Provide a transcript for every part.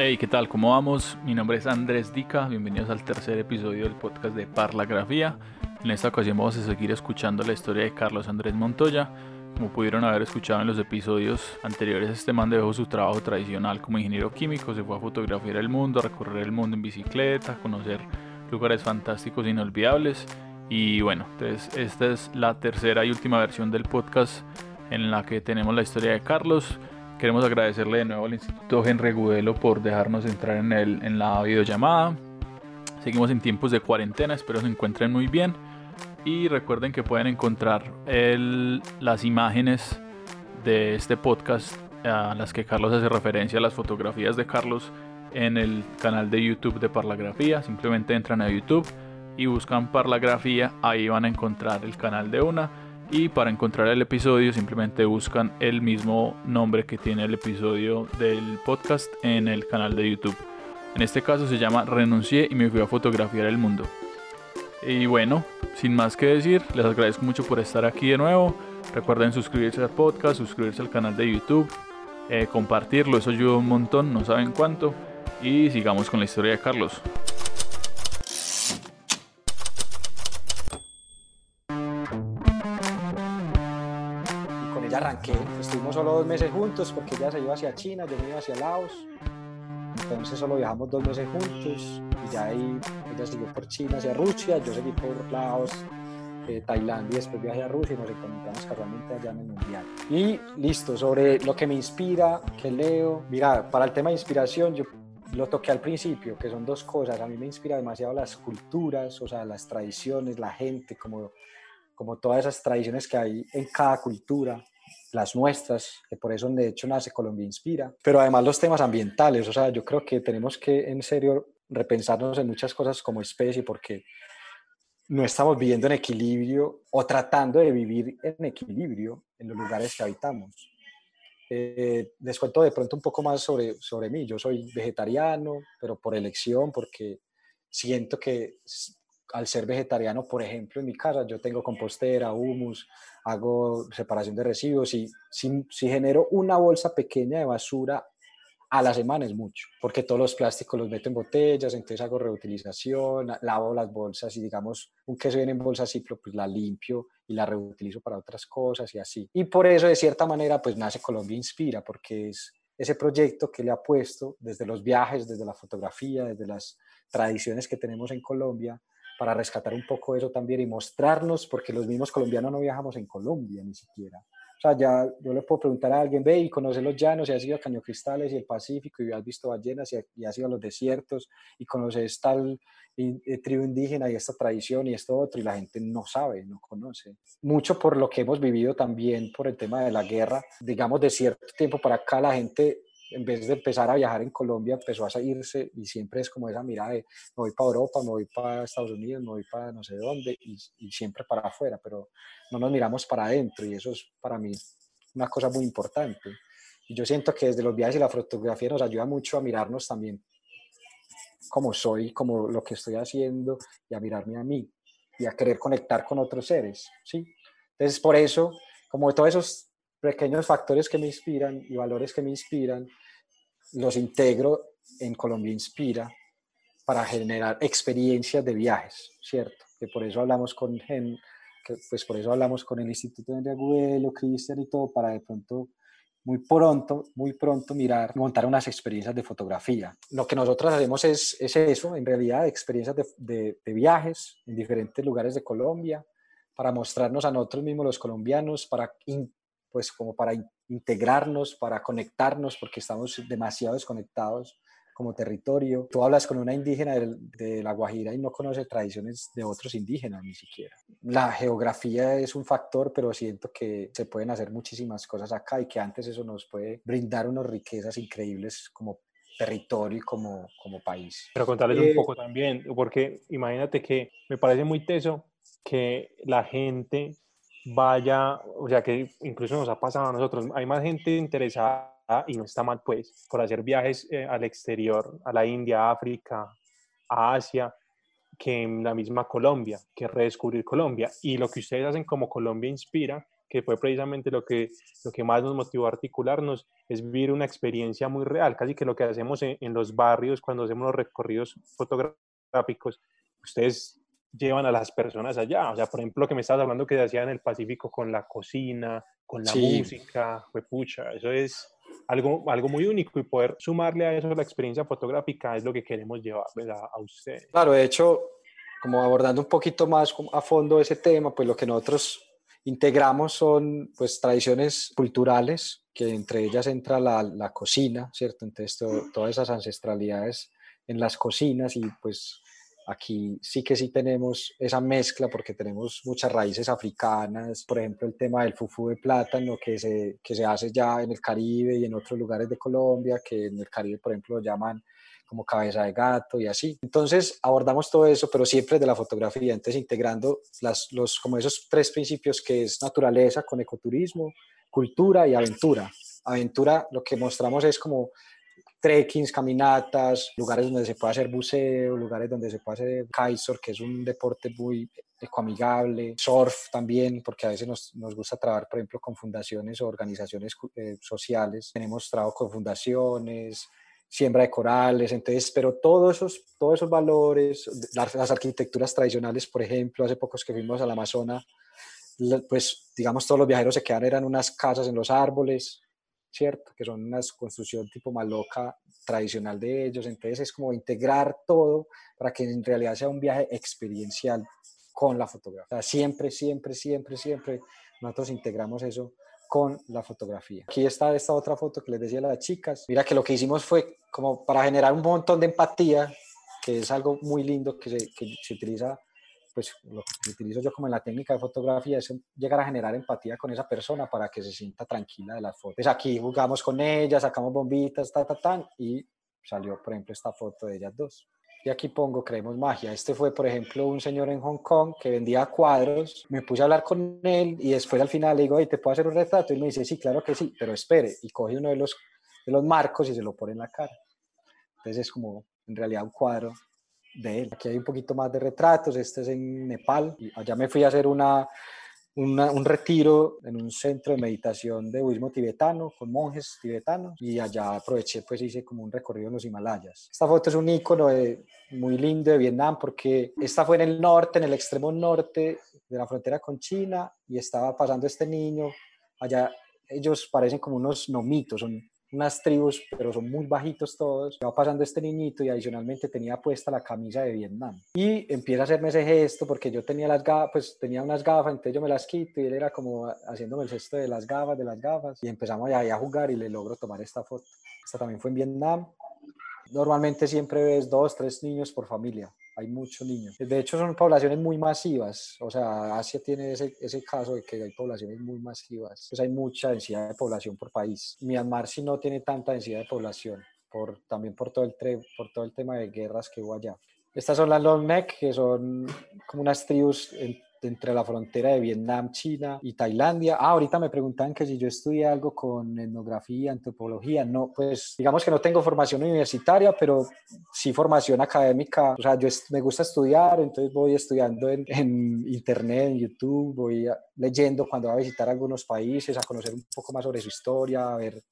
Hey, ¿qué tal? ¿Cómo vamos? Mi nombre es Andrés Dica, bienvenidos al tercer episodio del podcast de Parlagrafía. En esta ocasión vamos a seguir escuchando la historia de Carlos Andrés Montoya. Como pudieron haber escuchado en los episodios anteriores, este man dejó su trabajo tradicional como ingeniero químico, se fue a fotografiar el mundo, a recorrer el mundo en bicicleta, a conocer lugares fantásticos e inolvidables. Y bueno, entonces esta es la tercera y última versión del podcast en la que tenemos la historia de Carlos. Queremos agradecerle de nuevo al Instituto Henry Gudelo por dejarnos entrar en, el, en la videollamada. Seguimos en tiempos de cuarentena, espero se encuentren muy bien. Y recuerden que pueden encontrar las imágenes de este podcast a las que Carlos hace referencia, las fotografías de Carlos en el canal de YouTube de Parlagrafía. Simplemente entran a YouTube y buscan Parlagrafía, ahí van a encontrar el canal de una y para encontrar el episodio simplemente buscan el mismo nombre que tiene el episodio del podcast en el canal de YouTube. En este caso se llama Renuncié y me fui a fotografiar el mundo. Y bueno, sin más que decir, les agradezco mucho por estar aquí de nuevo. Recuerden suscribirse al podcast, suscribirse al canal de YouTube, eh, compartirlo, eso ayuda un montón, no saben cuánto. Y sigamos con la historia de Carlos. Arranqué. Estuvimos solo dos meses juntos porque ella se iba hacia China, yo me iba hacia Laos. Entonces solo viajamos dos meses juntos y ya ahí ella siguió por China hacia Rusia, yo seguí por Laos, eh, Tailandia después viajé a Rusia y nos encontramos casualmente allá en el Mundial. Y listo, sobre lo que me inspira, que leo. Mira, para el tema de inspiración, yo lo toqué al principio, que son dos cosas. A mí me inspira demasiado las culturas, o sea, las tradiciones, la gente, como, como todas esas tradiciones que hay en cada cultura las nuestras, que por eso de hecho nace Colombia Inspira, pero además los temas ambientales, o sea, yo creo que tenemos que en serio repensarnos en muchas cosas como especie porque no estamos viviendo en equilibrio o tratando de vivir en equilibrio en los lugares que habitamos. Eh, les cuento de pronto un poco más sobre, sobre mí. Yo soy vegetariano, pero por elección, porque siento que al ser vegetariano, por ejemplo, en mi casa yo tengo compostera, humus, hago separación de residuos si, si, genero una bolsa pequeña de basura a la semana es mucho, porque todos los plásticos los meto en botellas, entonces hago reutilización, lavo las bolsas y digamos un queso viene en bolsa ciclo, pues la limpio y la reutilizo para otras cosas y así. Y por eso de cierta manera pues nace Colombia Inspira, porque es ese proyecto que le ha puesto desde los viajes, desde la fotografía, desde las tradiciones que tenemos en Colombia, para rescatar un poco eso también y mostrarnos, porque los mismos colombianos no viajamos en Colombia ni siquiera. O sea, ya yo le puedo preguntar a alguien, ve y conoce los llanos, y has ido a Caño Cristales y el Pacífico, y has visto ballenas, y, has ido a los desiertos, y conoces tal eh, tribu indígena y esta tradición y esto otro, y la gente no sabe, no conoce. Mucho por lo que hemos vivido también por el tema de la guerra. Digamos, de cierto tiempo para acá la gente en vez de empezar a viajar en Colombia, empezó a irse y siempre es como esa mirada de me voy para Europa, me voy para Estados Unidos, me voy para no sé dónde y, y siempre para afuera, pero no nos miramos para adentro y eso es para mí una cosa muy importante. Y yo siento que desde los viajes y la fotografía nos ayuda mucho a mirarnos también como soy, como lo que estoy haciendo y a mirarme a mí y a querer conectar con otros seres, ¿sí? Entonces, por eso, como todos esos pequeños factores que me inspiran y valores que me inspiran, los integro en Colombia Inspira para generar experiencias de viajes, ¿cierto? Que por eso hablamos con que pues por eso hablamos con el Instituto de Agüelo, Cristian y todo, para de pronto, muy pronto, muy pronto mirar, montar unas experiencias de fotografía. Lo que nosotros hacemos es, es eso, en realidad, experiencias de, de viajes en diferentes lugares de Colombia, para mostrarnos a nosotros mismos los colombianos, para pues como para integrarnos, para conectarnos, porque estamos demasiado desconectados como territorio. Tú hablas con una indígena de, La Guajira y no conoce tradiciones de otros indígenas ni siquiera. La geografía es un factor, pero siento que se pueden hacer muchísimas cosas acá y que antes eso nos puede brindar unas riquezas increíbles como territorio y como, como país. Pero contarles un eh, poco también, porque imagínate que me parece muy teso que la gente vaya, o sea, que incluso nos ha pasado a nosotros, hay más gente interesada y no está mal pues, por hacer viajes eh, al exterior, a la India, África, a Asia, que en la misma Colombia, que redescubrir Colombia. Y lo que ustedes hacen como Colombia Inspira que fue precisamente lo que, lo que más nos motivó a articularnos, es vivir una experiencia muy real, casi que lo que hacemos en, en los barrios cuando hacemos los recorridos fotográficos, ustedes llevan a las personas allá. O sea, por ejemplo, lo que me estabas hablando que se hacía en el Pacífico con la cocina, con la música, fue pucha, eso es algo, algo muy único y poder sumarle a eso la experiencia fotográfica es lo que queremos llevar a, a ustedes. Claro, de hecho, como abordando un poquito más a fondo ese tema, pues lo que nosotros integramos son pues tradiciones culturales, que entre ellas entra la, la cocina, ¿cierto? Entonces todas esas ancestralidades en las cocinas y pues Aquí sí que sí tenemos esa mezcla porque tenemos muchas raíces africanas, por ejemplo el tema del fufú de plátano que se, que se hace ya en el Caribe y en otros lugares de Colombia, que en el Caribe por ejemplo lo llaman como cabeza de gato y así. Entonces abordamos todo eso, pero siempre de la fotografía, entonces integrando las, los, como esos tres principios que es naturaleza con ecoturismo, cultura y aventura. Aventura, lo que mostramos es como trekkings, caminatas, lugares donde se puede hacer buceo, lugares donde se puede hacer kitesurf, que es un deporte muy ecoamigable, surf también, porque a veces nos, nos gusta trabajar, por ejemplo, con fundaciones o organizaciones eh, sociales. Tenemos trabajo con fundaciones, siembra de corales, entonces, pero todos esos, todos esos valores, las, las arquitecturas tradicionales, por ejemplo, hace pocos que fuimos al Amazonas, pues digamos todos los viajeros se quedan, eran unas casas en los árboles, ¿cierto? Que son una construcción tipo maloca tradicional de ellos. Entonces es como integrar todo para que en realidad sea un viaje experiencial con la fotografía. siempre, siempre, siempre, siempre nosotros integramos eso con la fotografía. Aquí está esta otra foto que les decía las chicas. Mira que lo que hicimos fue como para generar un montón de empatía, que es algo muy lindo que se, que se utiliza pues lo que utilizo yo como en la técnica de fotografía es llegar a generar empatía con esa persona para que se sienta tranquila de las fotos. Pues aquí jugamos con ella, sacamos bombitas, ta, ta, ta, y salió, por ejemplo, esta foto de ellas dos. Y aquí pongo, creemos magia. Este fue, por ejemplo, un señor en Hong Kong que vendía cuadros. Me puse a hablar con él y después al final le digo, ¿te puedo hacer un retrato? Y me dice, sí, claro que sí, pero espere. Y coge uno de los, de los marcos y se lo pone en la cara. Entonces es como, en realidad, un cuadro de él. Aquí hay un poquito más de retratos, este es en Nepal. Allá me fui a hacer una, un retiro en un centro de meditación de budismo tibetano con monjes tibetanos y allá aproveché pues hice como un recorrido en los Himalayas. Esta foto es un icono muy lindo de Vietnam porque esta fue en el norte, en el extremo norte de la frontera con China y estaba pasando este niño allá. Ellos parecen como unos nomitos, son unas tribus, pero son muy bajitos todos. Va pasando este niñito y adicionalmente tenía puesta la camisa de Vietnam. Y empieza a hacerme ese gesto porque yo tenía las gafas, pues tenía unas gafas, entonces yo me las quito y él era como haciéndome el gesto de las gafas, de las gafas. Y empezamos ahí a jugar y le logro tomar esta foto. Esta también fue en Vietnam. Normalmente siempre ves dos, tres niños por familia hay muchos niños. De hecho, son poblaciones muy masivas. O sea, Asia tiene ese, ese caso de que hay poblaciones muy masivas. Pues hay mucha densidad de población por país. Myanmar sí no tiene tanta densidad de población, por, también por todo, el por todo el tema de guerras que hubo allá. Estas son las Long Neck, que son como unas tribus entre la frontera de Vietnam, China y Tailandia. Ah, ahorita me preguntan que si yo estudié algo con etnografía, antropología. No, pues digamos que no tengo formación universitaria, pero sí formación académica. O sea, yo me gusta estudiar, entonces voy estudiando en, en internet, en YouTube, voy leyendo cuando voy a visitar algunos países, a conocer un poco más sobre su historia, a ver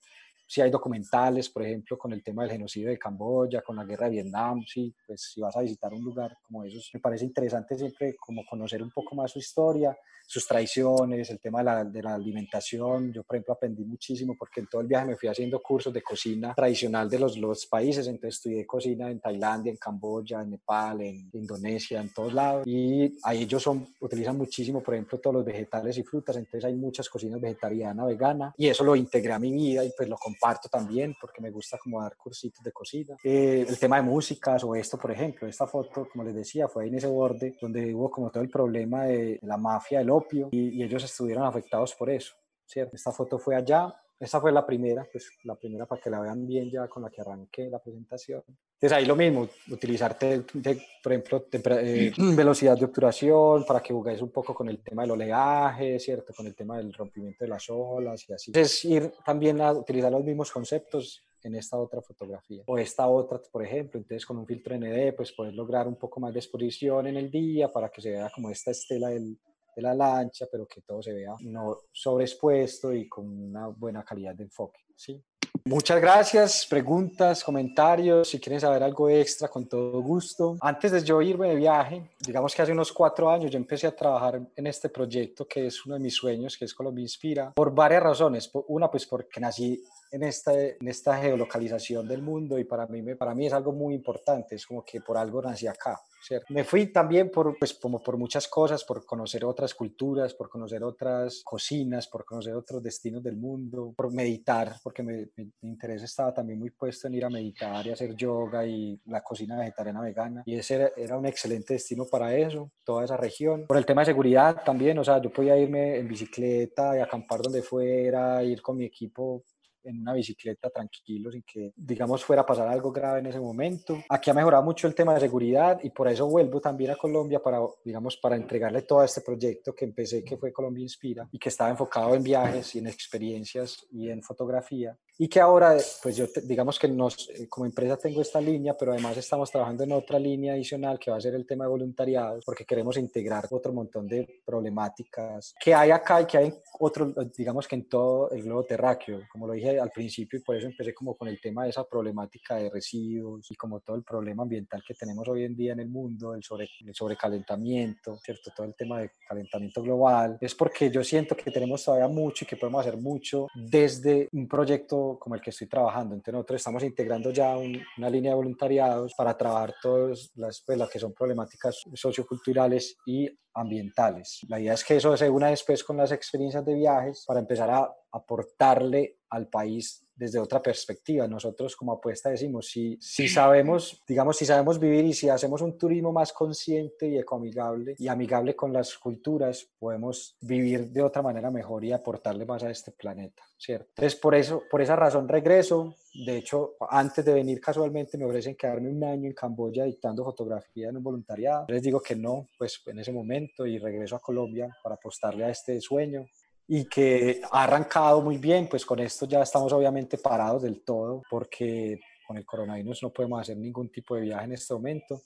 si hay documentales, por ejemplo, con el tema del genocidio de Camboya, con la guerra de Vietnam, sí, pues si vas a visitar un lugar como esos, me parece interesante siempre como conocer un poco más su historia, sus tradiciones, el tema de la, de la, alimentación. Yo, por ejemplo, aprendí muchísimo porque en todo el viaje me fui haciendo cursos de cocina tradicional de los, los países. Entonces estudié cocina en Tailandia, en Camboya, en Nepal, en Indonesia, en todos lados. Y ahí ellos son, utilizan muchísimo, por ejemplo, todos los vegetales y frutas. Entonces hay muchas cocinas vegetariana, vegana. Y eso lo integré a mi vida y pues lo comparto también porque me gusta como dar cursitos de cocina. Eh, el tema de músicas o esto, por ejemplo, esta foto, como les decía, fue ahí en ese borde donde hubo como todo el problema de la mafia del opio y, ellos estuvieron afectados por eso, ¿cierto? Esta foto fue allá, esta fue la primera, pues la primera para que la vean bien ya con la que arranqué la presentación. Entonces ahí lo mismo, utilizar, por ejemplo, eh, velocidad de obturación para que juguéis un poco con el tema del oleaje, ¿cierto? Con el tema del rompimiento de las olas y así. Es ir también a utilizar los mismos conceptos en esta otra fotografía o esta otra, por ejemplo. Entonces con un filtro ND pues puedes lograr un poco más de exposición en el día para que se vea como esta estela del, de la lancha, pero que todo se vea no sobreexpuesto y con una buena calidad de enfoque. ¿sí? Muchas gracias, preguntas, comentarios, si quieren saber algo extra, con todo gusto. Antes de yo irme de viaje, digamos que hace unos cuatro años yo empecé a trabajar en este proyecto que es uno de mis sueños, que es Colombia Inspira, por varias razones. Una, pues porque nací en esta, en esta geolocalización del mundo y para mí, para mí es algo muy importante, es como que por algo nací acá. Me fui también por, pues, como por muchas cosas, por conocer otras culturas, por conocer otras cocinas, por conocer otros destinos del mundo, por meditar, porque me, mi interés estaba también muy puesto en ir a meditar y hacer yoga y la cocina vegetariana vegana. Y ese era, era un excelente destino para eso, toda esa región. Por el tema de seguridad también, o sea, yo podía irme en bicicleta y acampar donde fuera, ir con mi equipo en una bicicleta tranquilo, sin que, digamos, fuera a pasar algo grave en ese momento. Aquí ha mejorado mucho el tema de seguridad y por eso vuelvo también a Colombia para, digamos, para entregarle todo este proyecto que empecé, que fue Colombia Inspira y que estaba enfocado en viajes y en experiencias y en fotografía y que ahora, pues yo, digamos que nos, eh, como empresa tengo esta línea, pero además estamos trabajando en otra línea adicional que va a ser el tema de voluntariado, porque queremos integrar otro montón de problemáticas que hay acá y que hay otro, digamos que en todo el globo terráqueo, como lo dije al principio, y por eso empecé como con el tema de esa problemática de residuos y como todo el problema ambiental que tenemos hoy en día en el mundo, el, sobre, el sobrecalentamiento, ¿cierto? Todo el tema de calentamiento global, es porque yo siento que tenemos todavía mucho y que podemos hacer mucho desde un proyecto como el que estoy trabajando. Entonces nosotros estamos integrando ya una línea de voluntariados para trabajar todas las, pues, las que son problemáticas socioculturales y ambientales. La idea es que eso se una después con las experiencias de viajes para empezar a aportarle al país desde otra perspectiva. Nosotros como apuesta decimos, si, si sabemos, digamos, si sabemos vivir y si hacemos un turismo más consciente y ecoamigable y amigable con las culturas, podemos vivir de otra manera mejor y aportarle más a este planeta, ¿cierto? Entonces, por eso, por esa razón regreso. De hecho, antes de venir casualmente me ofrecen quedarme un año en Camboya dictando fotografía en un voluntariado. Les digo que no, pues en ese momento y regreso a Colombia para apostarle a este sueño. Y que ha arrancado muy bien, pues con esto ya estamos obviamente parados del todo porque con el coronavirus no podemos hacer ningún tipo de viaje en este momento,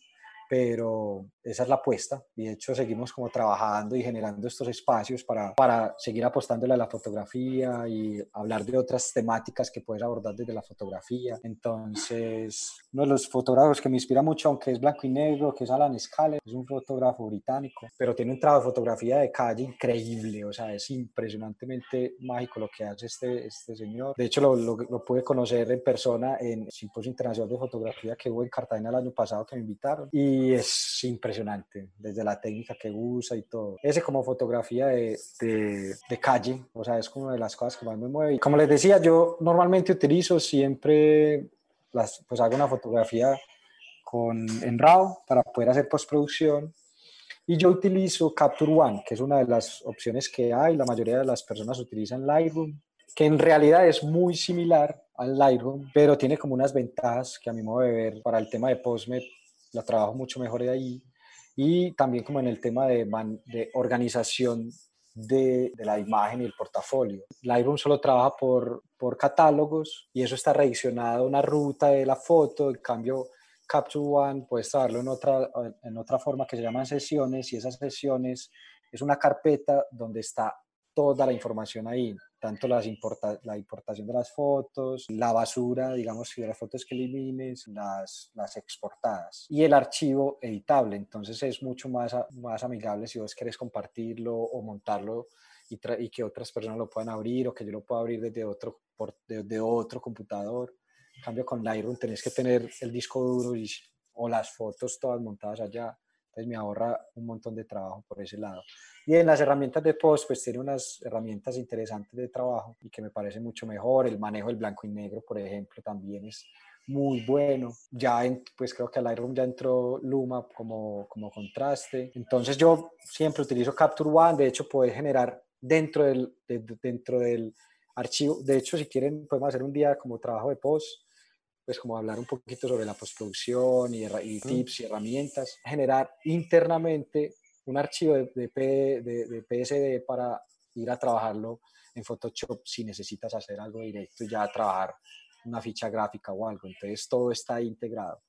pero esa es la apuesta y de hecho seguimos como trabajando y generando estos espacios para, para seguir apostándole a la fotografía y hablar de otras temáticas que puedes abordar desde la fotografía. Entonces, uno de los fotógrafos que me inspira mucho, aunque es blanco y negro, que es Alan Scaller, es un fotógrafo británico, pero tiene un trabajo de fotografía de calle increíble, o sea, es impresionantemente mágico lo que hace este, este señor. De hecho, lo, lo, lo pude conocer en persona en el Simposio Internacional de Fotografía que hubo en Cartagena el año pasado que me invitaron y es impresionante, desde la técnica que usa y todo. Ese como fotografía de, de, de calle, o sea, es como una de las cosas que más me mueve. Como les decía, yo normalmente utilizo siempre las, pues hago una fotografía con, en RAW para poder hacer postproducción. Y yo utilizo Capture One, que es una de las opciones que hay. La mayoría de las personas utilizan Lightroom, que en realidad es muy similar al Lightroom, pero tiene como unas ventajas que a mi modo de ver para el tema de Postmed la trabajo mucho mejor de ahí. Y también como en el tema de, organización de, la imagen y el portafolio. Lightroom solo trabaja por, catálogos y eso está redireccionado a una ruta de la foto. En cambio, Capture One puedes trabajarlo en otra, en otra forma que se llaman sesiones y esas sesiones es una carpeta donde está toda la información ahí, tanto las importa, la importación de las fotos, la basura, digamos, de las fotos que elimines, las, las exportadas y el archivo editable. Entonces es mucho más, más amigable si vos querés compartirlo o montarlo y, y, que otras personas lo puedan abrir o que yo lo pueda abrir desde otro, por, desde otro computador. En cambio, con Lightroom tenés que tener el disco duro y, o las fotos todas montadas allá. Entonces me ahorra un montón de trabajo por ese lado. Y en las herramientas de post, pues tiene unas herramientas interesantes de trabajo y que me parece mucho mejor. El manejo del blanco y negro, por ejemplo, también es muy bueno. Ya, en, pues creo que al Lightroom ya entró Luma como, como contraste. Entonces yo siempre utilizo Capture One. De hecho, puedes generar dentro del, de, dentro del archivo. De hecho, si quieren, podemos hacer un día como trabajo de post pues como hablar un poquito sobre la postproducción y, y tips y herramientas, generar internamente un archivo de, de, de, de, PSD para ir a trabajarlo en Photoshop si necesitas hacer algo directo y ya trabajar una ficha gráfica o algo. Entonces todo está integrado.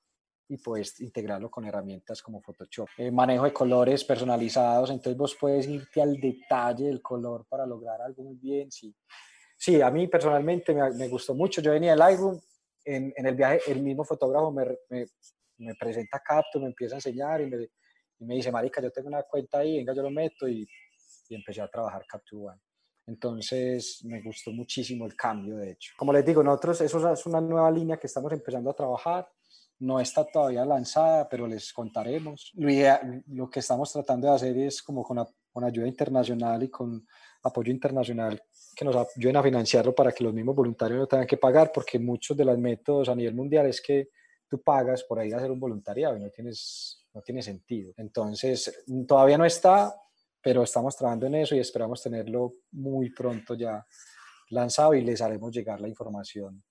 y puedes integrarlo con herramientas como Photoshop. Eh, manejo de colores personalizados, entonces vos puedes irte al detalle del color para lograr algo muy bien. Sí, sí a mí personalmente me, me gustó mucho. Yo venía del Lightroom, en, en, el viaje el mismo fotógrafo me, me, me presenta Capture, me empieza a enseñar y me, y me, dice, marica, yo tengo una cuenta ahí, venga, yo lo meto y, y empecé a trabajar Capture One. Entonces me gustó muchísimo el cambio, de hecho. Como les digo, nosotros, eso es una nueva línea que estamos empezando a trabajar no está todavía lanzada, pero les contaremos. Lo, lo que estamos tratando de hacer es como con, con, ayuda internacional y con apoyo internacional que nos ayuden a financiarlo para que los mismos voluntarios no tengan que pagar, porque muchos de los métodos a nivel mundial es que tú pagas por ahí a hacer un voluntariado y no, tienes, no tiene sentido. Entonces, todavía no está, pero estamos trabajando en eso y esperamos tenerlo muy pronto ya lanzado y les haremos llegar la información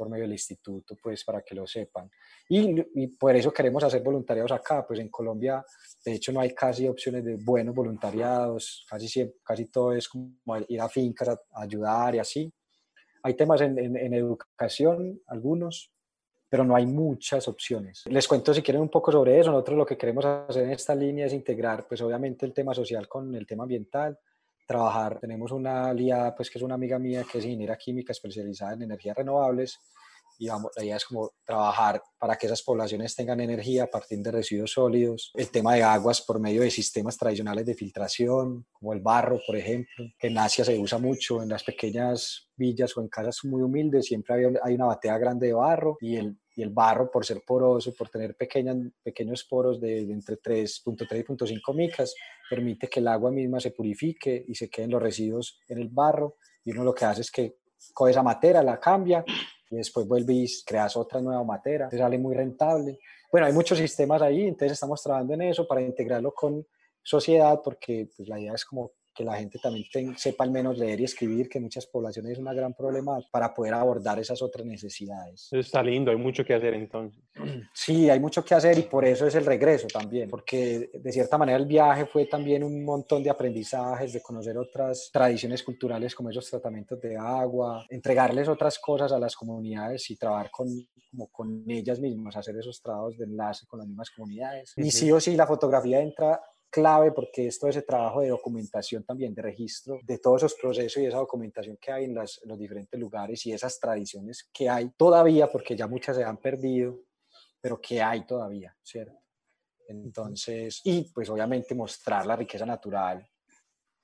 por medio del instituto, pues para que lo sepan. Y, y, por eso queremos hacer voluntariados acá, pues en Colombia, de hecho, no hay casi opciones de buenos voluntariados, casi, siempre, casi todo es como ir a fincas a, ayudar y así. Hay temas en, en, en, educación, algunos, pero no hay muchas opciones. Les cuento si quieren un poco sobre eso. Nosotros lo que queremos hacer en esta línea es integrar, pues obviamente el tema social con el tema ambiental, trabajar. Tenemos una aliada, pues que es una amiga mía que es ingeniera química especializada en energías renovables y vamos, la idea es como trabajar para que esas poblaciones tengan energía a partir de residuos sólidos. El tema de aguas por medio de sistemas tradicionales de filtración, como el barro, por ejemplo, que en Asia se usa mucho, en las pequeñas villas o en casas muy humildes siempre hay, una batea grande de barro y el, el barro por ser poroso, por tener pequeñas, pequeños poros de, de entre 3.3 y 0.5 micas, permite que el agua misma se purifique y se queden los residuos en el barro y uno lo que hace es que coge esa materia, la cambia y después vuelve y creas otra nueva materia, te sale muy rentable. Bueno, hay muchos sistemas ahí, entonces estamos trabajando en eso para integrarlo con sociedad porque pues, la idea es como que la gente también sepa al menos leer y escribir, que muchas poblaciones es una gran problema para poder abordar esas otras necesidades. Eso está lindo, hay mucho que hacer entonces. Sí, hay mucho que hacer y por eso es el regreso también, porque de cierta manera el viaje fue también un montón de aprendizajes, de conocer otras tradiciones culturales como esos tratamientos de agua, entregarles otras cosas a las comunidades y trabajar con, como con ellas mismas, hacer esos trabajos de enlace con las mismas comunidades. Y sí o sí la fotografía entra clave porque es ese trabajo de documentación también, de registro de todos esos procesos y esa documentación que hay en, las, en los diferentes lugares y esas tradiciones que hay todavía, porque ya muchas se han perdido, pero que hay todavía, ¿cierto? Entonces, y pues obviamente mostrar la riqueza natural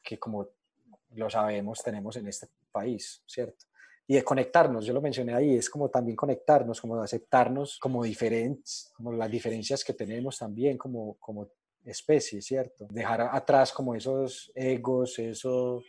que como lo sabemos tenemos en este país, ¿cierto? y de conectarnos, yo lo mencioné ahí, es como también conectarnos, como aceptarnos como diferentes, como las diferencias que tenemos también como, como especie, ¿cierto? Dejar atrás como esos egos, eso,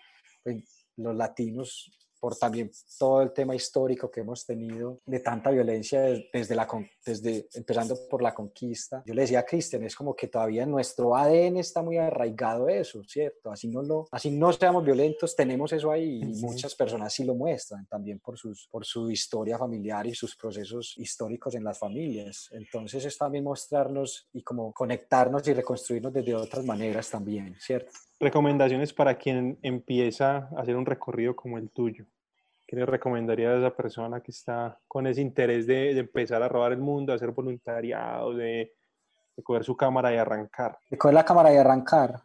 pues, los latinos por también todo el tema histórico que hemos tenido de tanta violencia desde la desde empezando por la conquista. Yo le decía a Cristian, es como que todavía en nuestro ADN está muy arraigado eso, ¿cierto? Así no lo así no seamos violentos, tenemos eso ahí y muchas personas sí lo muestran también por sus por su historia familiar y sus procesos históricos en las familias. Entonces es también mostrarnos y como conectarnos y reconstruirnos desde otras maneras también, ¿cierto? Recomendaciones para quien empieza a hacer un recorrido como el tuyo? ¿Qué le recomendaría a esa persona que está con ese interés de, empezar a robar el mundo, a hacer voluntariado, de, de, coger su cámara y arrancar? De coger la cámara y arrancar.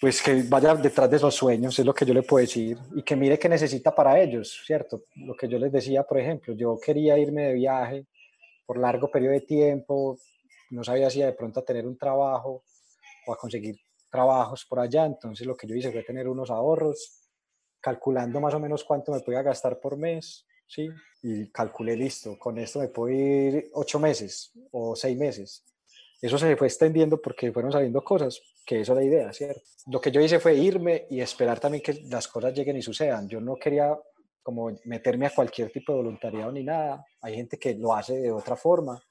Pues que vaya detrás de esos sueños, es lo que yo le puedo decir, y que mire qué necesita para ellos, ¿cierto? Lo que yo les decía, por ejemplo, yo quería irme de viaje por largo periodo de tiempo, no sabía si de pronto a tener un trabajo o a conseguir trabajos por allá, entonces lo que yo hice fue tener unos ahorros, calculando más o menos cuánto me podía gastar por mes, ¿sí? Y calculé, listo, con esto me puedo ir ocho meses o seis meses. Eso se fue extendiendo porque fueron saliendo cosas, que eso es la idea, ¿cierto? Lo que yo hice fue irme y esperar también que las cosas lleguen y sucedan. Yo no quería como meterme a cualquier tipo de voluntariado ni nada. Hay gente que lo hace de otra forma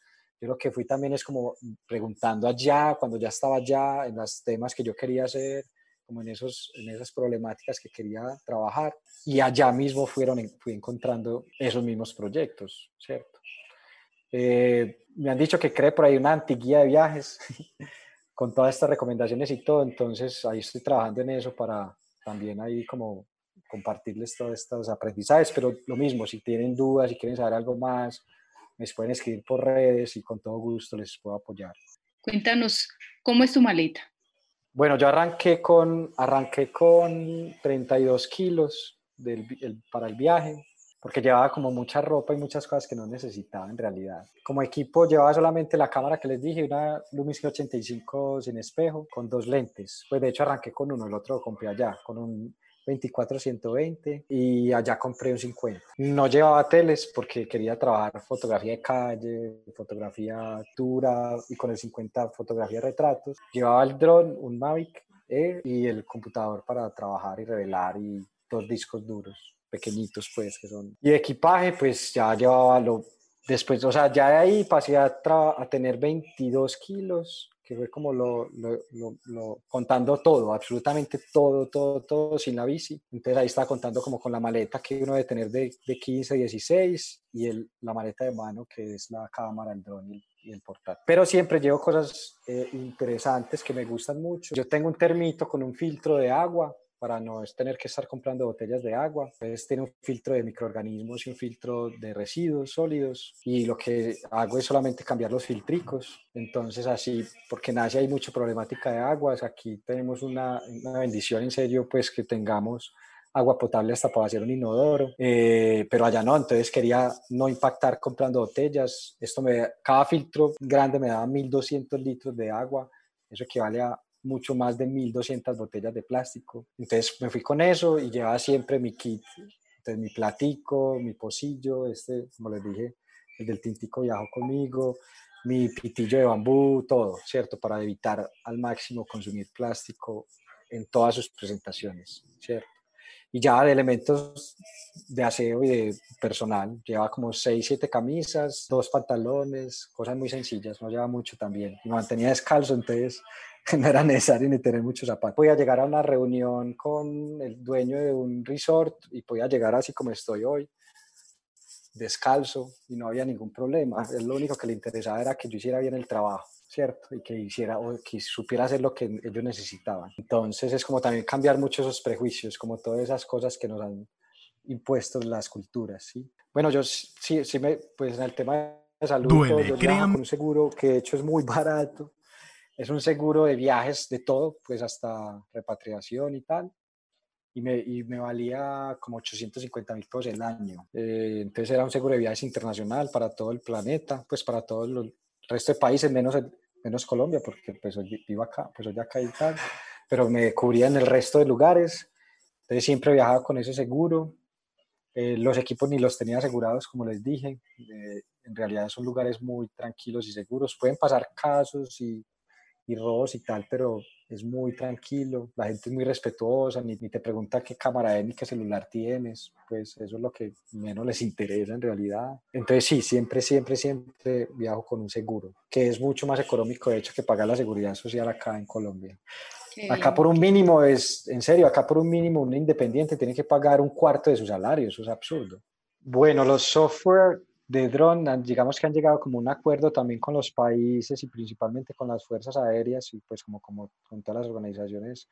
yo lo que fui también es como preguntando allá, cuando ya estaba allá, en los temas que yo quería hacer, como en, esos, en esas problemáticas que quería trabajar. Y allá mismo fueron, fui encontrando esos mismos proyectos, ¿cierto? Eh, me han dicho que cree por ahí una antiguía de viajes con todas estas recomendaciones y todo, entonces ahí estoy trabajando en eso para también ahí como compartirles todos estos aprendizajes, pero lo mismo, si tienen dudas, si quieren saber algo más, me pueden escribir por redes y con todo gusto les puedo apoyar. Cuéntanos, ¿cómo es tu maleta? Bueno, yo arranqué con, arranqué con 32 kilos del, para el viaje, porque llevaba como mucha ropa y muchas cosas que no necesitaba en realidad. Como equipo llevaba solamente la cámara que les dije, una Lumix 85 sin espejo, con dos lentes. Pues de hecho arranqué con uno, el otro lo compré allá, con un 24-120 y allá compré un 50. No llevaba teles porque quería trabajar fotografía de calle, fotografía dura y con el 50 fotografía de retratos. Llevaba el dron, un Mavic E y el computador para trabajar y revelar y dos discos duros pequeñitos pues que son. Y equipaje pues ya llevaba lo... Después, o sea, ya de ahí pasé a, a tener 22 kilos que fue como lo, lo, lo, contando todo, absolutamente todo, todo, todo sin la bici. Entonces ahí estaba contando como con la maleta que uno debe tener de, de 15, 16 y el, la maleta de mano que es la cámara, el dron y y el portátil. Pero siempre llevo cosas eh, interesantes que me gustan mucho. Yo tengo un termito con un filtro de agua para no tener que estar comprando botellas de agua. Pues tiene un filtro de microorganismos y un filtro de residuos sólidos y lo que hago es solamente cambiar los filtricos. Entonces así, porque en Asia hay mucha problemática de aguas, aquí tenemos una, una bendición en serio pues que tengamos agua potable hasta para hacer un inodoro, eh, pero allá no, entonces quería no impactar comprando botellas. Esto me, cada filtro grande me daba 1200 litros de agua, eso equivale a mucho más de 1200 botellas de plástico. Entonces me fui con eso y llevaba siempre mi kit. Entonces mi platico, mi pocillo, este, como les dije, el del tintico viajó conmigo, mi pitillo de bambú, todo, ¿cierto? Para evitar al máximo consumir plástico en todas sus presentaciones, ¿cierto? Y ya de elementos de aseo y de personal, lleva como 6, 7 camisas, dos pantalones, cosas muy sencillas, no lleva mucho también. Y mantenía descalzo, entonces no era necesario ni tener muchos zapatos. Podía llegar a una reunión con el dueño de un resort y podía llegar así como estoy hoy, descalzo y no había ningún problema. Lo único que le interesaba era que yo hiciera bien el trabajo, ¿cierto? Y que hiciera o que supiera hacer lo que ellos necesitaban. Entonces es como también cambiar mucho esos prejuicios, como todas esas cosas que nos han impuesto las culturas, ¿sí? Bueno, yo sí, sí me, pues en el tema de salud, Duele, yo con un seguro que de hecho es muy barato es un seguro de viajes de todo, pues hasta repatriación y tal. Y me, y me valía como 850 mil pesos el año. Eh, entonces era un seguro de viajes internacional para todo el planeta, pues para todo el resto de países, menos, menos Colombia, porque pues vivo acá, pues soy acá y tal. Pero me cubría en el resto de lugares. Entonces siempre viajaba con ese seguro. Eh, los equipos ni los tenía asegurados, como les dije. Eh, en realidad son lugares muy tranquilos y seguros. Pueden pasar casos y y robos y tal, pero es muy tranquilo, la gente es muy respetuosa, ni, te pregunta qué cámara es ni qué celular tienes, pues eso es lo que menos les interesa en realidad. Entonces sí, siempre, siempre, siempre viajo con un seguro, que es mucho más económico de hecho que pagar la seguridad social acá en Colombia. Acá por un mínimo es, en serio, acá por un mínimo un independiente tiene que pagar un cuarto de su salario, eso es absurdo. Bueno, los software de drone, digamos que han llegado como un acuerdo también con los países y principalmente con las fuerzas aéreas y pues como, como con todas las organizaciones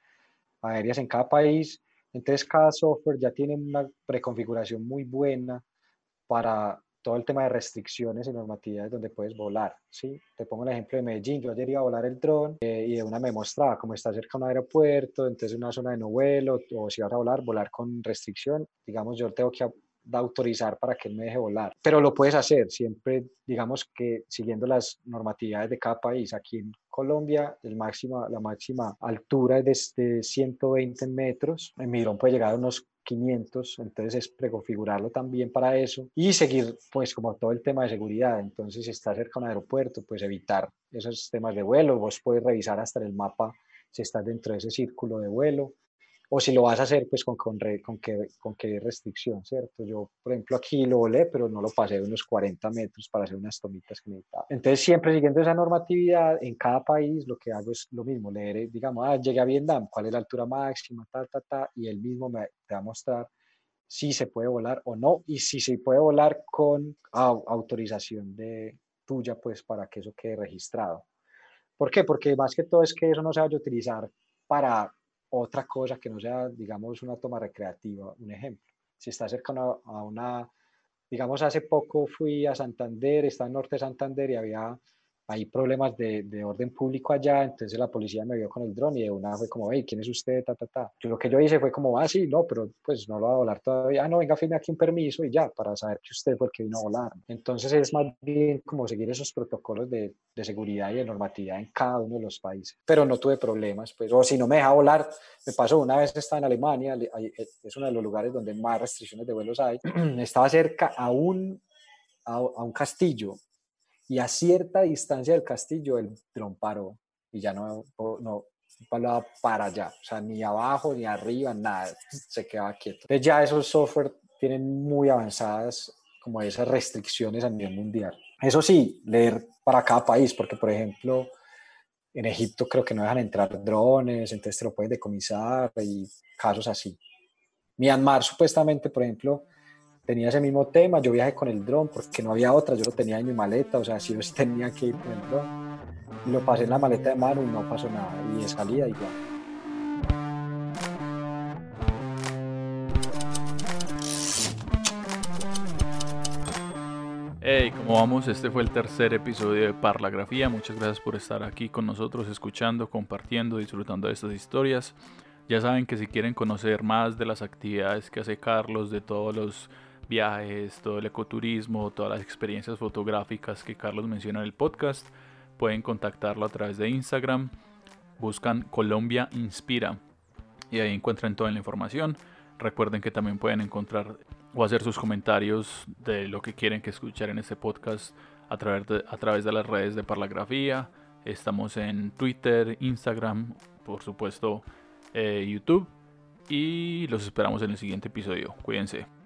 aéreas en cada país. Entonces cada software ya tiene una preconfiguración muy buena para todo el tema de restricciones y normatividades donde puedes volar. ¿sí? Te pongo el ejemplo de Medellín. Yo ayer iba a volar el dron eh, y de una me mostraba cómo está cerca un aeropuerto, entonces una zona de no vuelo, o si vas a volar, volar con restricción. Digamos, yo tengo que de autorizar para que él me deje volar. Pero lo puedes hacer siempre, digamos que siguiendo las normatividades de cada país. Aquí en Colombia, el máxima, la máxima altura es de 120 metros. En mi dron puede llegar a unos 500, entonces es preconfigurarlo también para eso y seguir pues como todo el tema de seguridad, entonces si está cerca de un aeropuerto, pues evitar esos temas de vuelo, vos puedes revisar hasta el mapa si estás dentro de ese círculo de vuelo, o si lo vas a hacer, pues con, con, con, qué, con qué restricción, ¿cierto? Yo, por ejemplo, aquí lo volé, pero no lo pasé de unos 40 metros para hacer unas tomitas que necesitaba. Entonces, siempre siguiendo esa normatividad, en cada país lo que hago es lo mismo, leer, digamos, ah, llegué a Vietnam, cuál es la altura máxima, ta, ta, ta, y él mismo me, te va a mostrar si se puede volar o no, y si se puede volar con autorización de tuya, pues para que eso quede registrado. ¿Por qué? Porque más que todo es que eso no se vaya a utilizar para otra cosa que no sea, digamos, una toma recreativa. Un ejemplo, si está cerca a una digamos, hace poco fui a Santander, estaba en Norte de Santander y había hay problemas de, de, orden público allá, entonces la policía me vio con el dron y de una fue como, hey, ¿quién es usted? Ta, ta, ta. Yo, lo que yo hice fue como, ah, sí, no, pero pues no lo va a volar todavía. Ah, no, venga, firme aquí un permiso y ya, para saber que usted fue el que vino a volar. Entonces es más bien como seguir esos protocolos de, de seguridad y de normatividad en cada uno de los países. Pero no tuve problemas, pues, o si no me deja volar, me pasó una vez estaba en Alemania, eh, es uno de los lugares donde más restricciones de vuelos hay, estaba cerca a un, a, a un castillo y a cierta distancia del castillo el dron paró y ya no, no para allá, o sea, ni abajo ni arriba, nada, se quedaba quieto. Entonces ya esos software tienen muy avanzadas como esas restricciones a nivel mundial. Eso sí, leer para cada país, porque por ejemplo, en Egipto creo que no dejan entrar drones, entonces te lo puedes decomisar y casos así. Myanmar supuestamente, por ejemplo, tenía ese mismo tema, yo viajé con el dron porque no había otra, yo lo tenía en mi maleta, o sea, si yo tenía que ir con el dron. Y lo pasé en la maleta de mano y no pasó nada, y de salida igual. Hey, ¿cómo vamos? Este fue el tercer episodio de Parlagrafía. Muchas gracias por estar aquí con nosotros, escuchando, compartiendo, disfrutando de estas historias. Ya saben que si quieren conocer más de las actividades que hace Carlos, de todos los viajes, todo el ecoturismo, todas las experiencias fotográficas que Carlos menciona en el podcast, pueden contactarlo a través de Instagram. Buscan Colombia Inspira y ahí encuentran toda la información. Recuerden que también pueden encontrar o hacer sus comentarios de lo que quieren que escuchar en este podcast a través de, a través de las redes de Parlagrafía. Estamos en Twitter, Instagram, por supuesto eh, YouTube. Y los esperamos en el siguiente episodio. Cuídense.